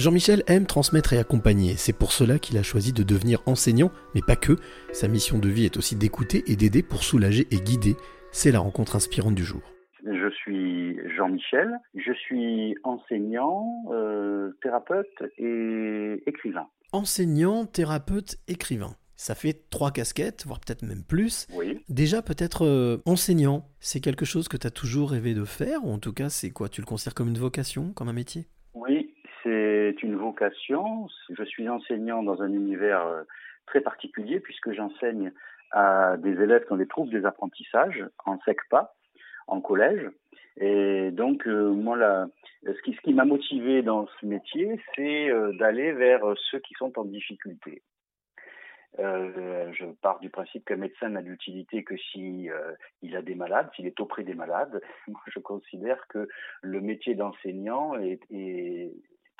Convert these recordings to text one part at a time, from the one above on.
Jean-Michel aime transmettre et accompagner, c'est pour cela qu'il a choisi de devenir enseignant, mais pas que. Sa mission de vie est aussi d'écouter et d'aider pour soulager et guider. C'est la rencontre inspirante du jour. Je suis Jean-Michel, je suis enseignant, euh, thérapeute et écrivain. Enseignant, thérapeute, écrivain. Ça fait trois casquettes, voire peut-être même plus. Oui. Déjà, peut-être euh, enseignant, c'est quelque chose que tu as toujours rêvé de faire, ou en tout cas, c'est quoi Tu le considères comme une vocation, comme un métier? C'est une vocation. Je suis enseignant dans un univers euh, très particulier, puisque j'enseigne à des élèves qui ont des troubles des apprentissages en SECPA, en collège. Et donc, euh, moi, ce qui, m'a motivé dans ce métier, c'est d'aller vers ceux qui sont en difficulté. Euh, je pars du principe qu'un médecin n'a d'utilité que si euh, il a des malades, s'il est auprès des malades. Moi, je considère que le métier d'enseignant est,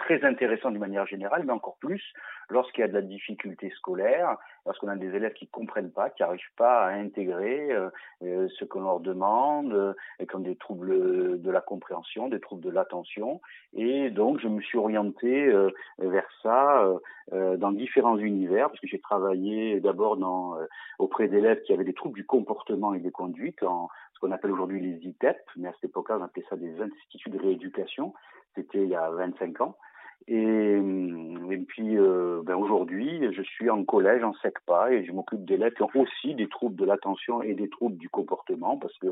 très intéressant d'une manière générale, mais encore plus lorsqu'il y a de la difficulté scolaire, lorsqu'on a des élèves qui comprennent pas, qui n'arrivent pas à intégrer euh, euh ce qu'on leur demande, euh, et ont des troubles de la compréhension, des troubles de l'attention. Et donc, je me suis orienté euh, vers ça euh, dans différents univers, parce que j'ai travaillé d'abord dans auprès d'élèves qui avaient des troubles du comportement et des conduites, en ce qu'on appelle aujourd'hui les ITEP, mais à cette époque-là, on appelait ça des instituts de rééducation. C'était il y a 25 ans. Et, et puis euh, ben aujourd'hui, je suis en collège, en SECPA, et je m'occupe qui ont aussi des troubles de l'attention et des troubles du comportement, parce que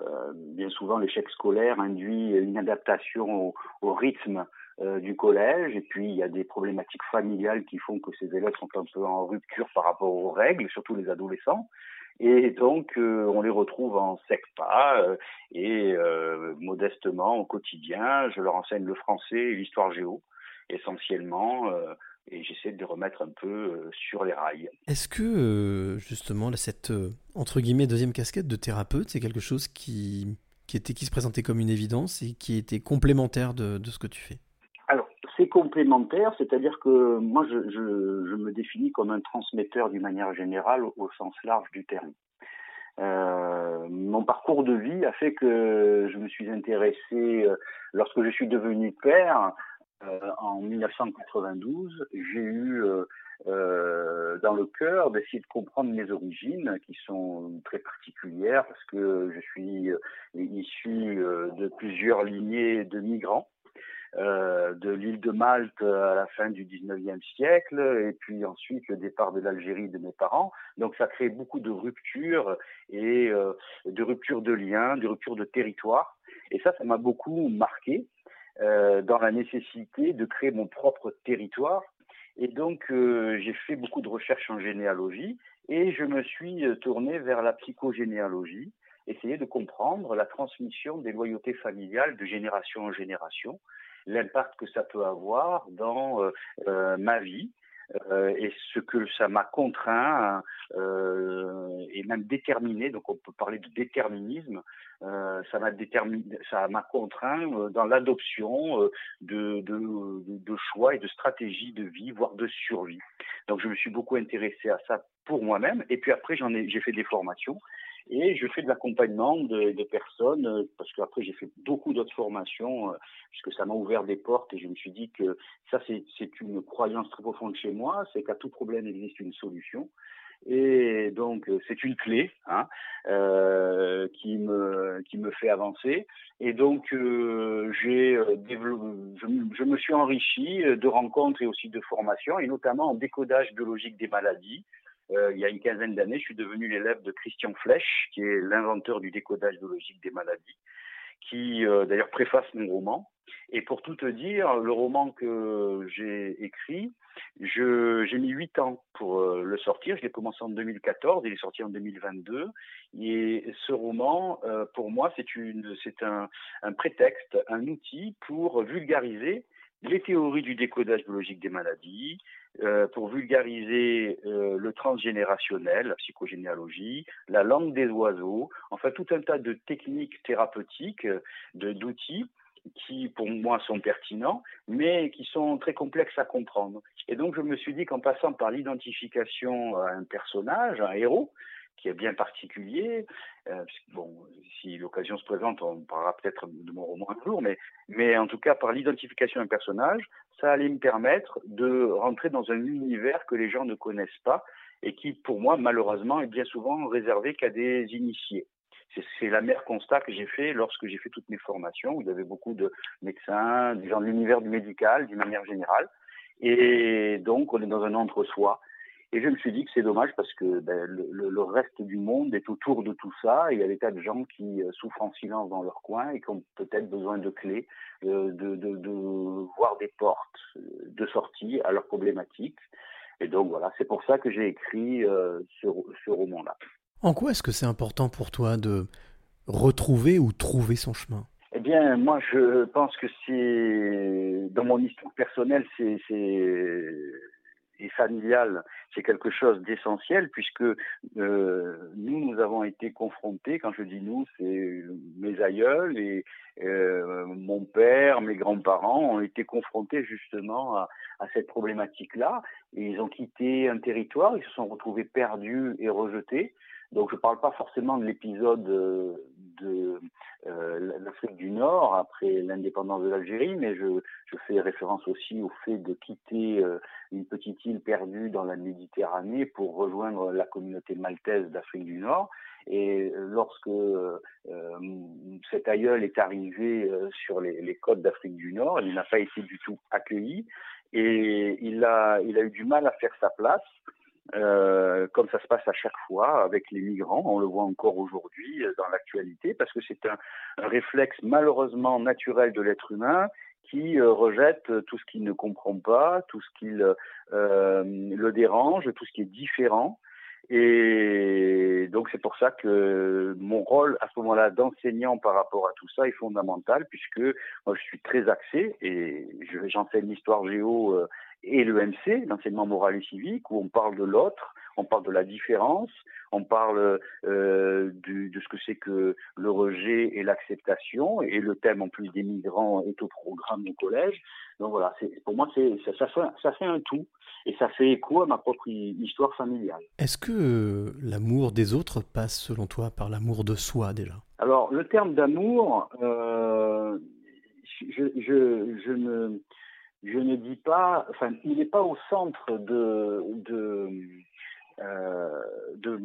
euh, bien souvent l'échec scolaire induit une adaptation au, au rythme euh, du collège, et puis il y a des problématiques familiales qui font que ces élèves sont un peu en rupture par rapport aux règles, surtout les adolescents. Et donc, euh, on les retrouve en SECPA euh, et euh, modestement au quotidien, je leur enseigne le français et l'histoire géo essentiellement, euh, et j'essaie de les remettre un peu euh, sur les rails. Est-ce que euh, justement cette entre guillemets deuxième casquette de thérapeute, c'est quelque chose qui, qui, était, qui se présentait comme une évidence et qui était complémentaire de, de ce que tu fais? Alors, c'est complémentaire, c'est-à-dire que moi, je, je, je, me définis comme un transmetteur d'une manière générale au, sens large du terme. Euh, mon parcours de vie a fait que je me suis intéressé, lorsque je suis devenu père, en 1992, j'ai eu euh, euh, dans le cœur d'essayer de comprendre mes origines, qui sont très particulières parce que je suis issu de plusieurs lignées de migrants. Euh, de l'île de Malte à la fin du 19e siècle, et puis ensuite le départ de l'Algérie de mes parents. Donc ça crée beaucoup de ruptures et euh, de ruptures de liens, de ruptures de territoire. Et ça, ça m'a beaucoup marqué euh, dans la nécessité de créer mon propre territoire. Et donc, euh, j'ai fait beaucoup de recherches en généalogie et je me suis euh, tourné vers la psychogénéalogie, essayer de comprendre la transmission des loyautés familiales de génération en génération, l'impact que ça peut avoir dans ma vie, euh, et ce que ça m'a contraint euh, et même déterminé, donc on peut parler de déterminisme, euh, ça m'a contraint dans l'adoption de, choix et de stratégies de vie, voire de survie. Donc je me suis beaucoup intéressé à ça pour moi-même, et puis après j'ai fait des formations et je fais de l'accompagnement de, personnes, euh, parce qu'après j'ai fait beaucoup d'autres formations, euh, puisque ça m'a ouvert des portes et je me suis dit que ça c'est une croyance très profonde chez moi, c'est qu'à tout problème existe une solution. Et donc euh, c'est une clé hein, qui me qui me fait avancer. Et donc j'ai je, je, me suis enrichi de rencontres et aussi de formations, et notamment en décodage biologique des maladies, il y a une quinzaine d'années, je suis devenu l'élève de Christian Flech, qui est l'inventeur du décodage biologique des maladies, qui euh, d'ailleurs préface mon roman. Et pour tout te dire, le roman que j'ai écrit, j'ai mis huit ans pour euh, le sortir. Je l'ai commencé en 2014, il est sorti en 2022. Et ce roman, euh, pour moi, c'est un prétexte, un outil pour vulgariser les théories du décodage biologique des maladies, euh, pour vulgariser euh, le transgénérationnel, la psychogénéalogie, la langue des oiseaux, enfin tout un tas de techniques thérapeutiques, d'outils qui pour moi sont pertinents, mais qui sont très complexes à comprendre. Et donc je me suis dit qu'en passant par l'identification à un personnage, un héros, qui est bien particulier. Euh, bon, si l'occasion se présente, on parlera peut-être de mon roman un jour, mais, mais en tout cas, par l'identification d'un personnage, ça allait me permettre de rentrer dans un univers que les gens ne connaissent pas et qui, pour moi, malheureusement, est bien souvent réservé qu'à des initiés. C'est la mère constat que j'ai fait lorsque j'ai fait toutes mes formations. Vous avez beaucoup de médecins, des gens de l'univers du médical, d'une manière générale. Et donc, on est dans un entre-soi. Et je me suis dit que c'est dommage parce que ben, le, reste du monde est autour de tout ça. Et il y a des tas de gens qui euh, souffrent en silence dans leur coin et qui ont peut-être besoin de clés, euh, de, de, de, voir des portes euh, de sortie à leurs problématiques. Et donc voilà, c'est pour ça que j'ai écrit ce, ce roman-là. En quoi est-ce que c'est important pour toi de retrouver ou trouver son chemin? Eh bien, moi, je pense que c'est dans mon histoire personnelle, c'est et familiale, c'est quelque chose d'essentiel puisque euh, nous, nous avons été confrontés, quand je dis nous, c'est mes aïeuls et euh, mon père, mes grands-parents ont été confrontés justement à, à cette problématique-là et ils ont quitté un territoire, ils se sont retrouvés perdus et rejetés. Donc je ne parle pas forcément de l'épisode euh, de euh, l'Afrique du Nord après l'indépendance de l'Algérie, mais je, je, fais référence aussi au fait de quitter euh, une petite île perdue dans la Méditerranée pour rejoindre la communauté maltaise d'Afrique du Nord. Et lorsque cet aïeul est arrivé sur les, les côtes d'Afrique du Nord, il n'a pas été du tout accueilli et il a, il a eu du mal à faire sa place. Euh, comme ça se passe à chaque fois avec les migrants. On le voit encore aujourd'hui euh, dans l'actualité parce que c'est un, réflexe malheureusement naturel de l'être humain qui euh, rejette tout ce qu'il ne comprend pas, tout ce qui le dérange, tout ce qui est différent. Et donc c'est pour ça que mon rôle à ce moment-là d'enseignant par rapport à tout ça est fondamental puisque moi je suis très axé et j'enseigne l'histoire géo et le MC, l'enseignement moral et civique, où on parle de l'autre, on parle de la différence, on parle euh, du, de ce que c'est que le rejet et l'acceptation, et le thème en plus des migrants est au programme au collège. Donc voilà, pour moi, ça, ça, fait, ça fait un tout, et ça fait écho à ma propre histoire familiale. Est-ce que euh, l'amour des autres passe, selon toi, par l'amour de soi déjà? Alors, le terme d'amour, euh, je, je, je ne je ne dis pas, enfin, il n'est pas au centre de de euh, de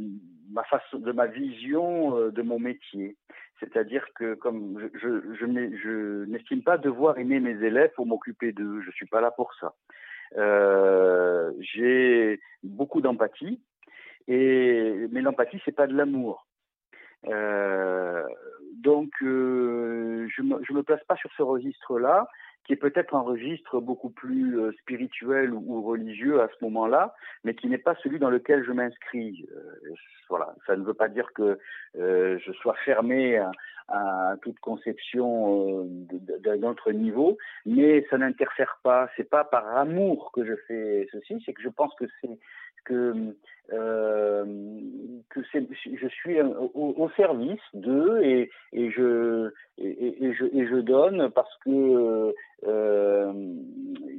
ma façon, de ma vision euh, de mon métier. C'est-à-dire que comme je je, n'estime pas devoir aimer mes élèves pour m'occuper d'eux. Je suis pas là pour ça. Euh, j'ai beaucoup d'empathie et mais l'empathie c'est pas de l'amour. Euh, donc euh, je me me place pas sur ce registre-là qui est peut-être un registre beaucoup plus euh, spirituel ou, religieux à ce moment-là, mais qui n'est pas celui dans lequel je m'inscris. Euh, voilà, ça ne veut pas dire que euh, je sois fermé à, à toute conception d'un autre niveau, mais ça n'interfère pas. C'est pas par amour que je fais ceci, c'est que je pense que c'est que euh, que je suis au, service d'eux et, et, je, et, je, et je donne parce que euh,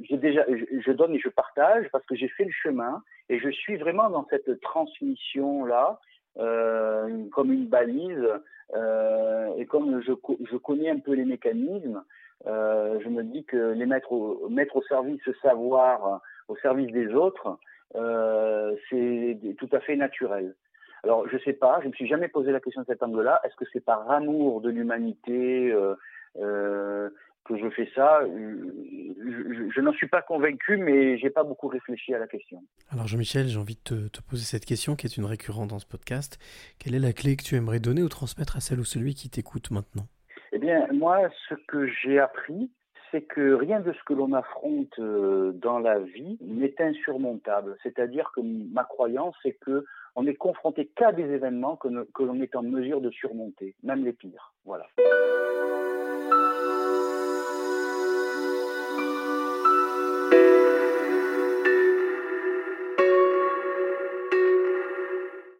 j'ai déjà je, donne et je partage parce que j'ai fait le chemin et je suis vraiment dans cette transmission là euh, comme une balise euh, et comme je, je connais un peu les mécanismes euh, je me dis que les mettre au, mettre au service ce savoir au service des autres euh, c'est tout à fait naturel. Alors, je sais pas, je ne me suis jamais posé la question de cet angle-là. Est-ce que c'est par amour de l'humanité euh, euh, que je fais ça? Je, je, n'en suis pas convaincu, mais j'ai pas beaucoup réfléchi à la question. Alors, Jean-Michel, j'ai envie de te, te, poser cette question qui est une récurrente dans ce podcast. Quelle est la clé que tu aimerais donner ou transmettre à celle ou celui qui t'écoute maintenant? Eh bien, moi, ce que j'ai appris, c'est que rien de ce que l'on affronte euh, dans la vie n'est insurmontable. C'est-à-dire que ma croyance, c'est que on est confronté qu'à des événements que, que l'on est en mesure de surmonter, même les pires. Voilà.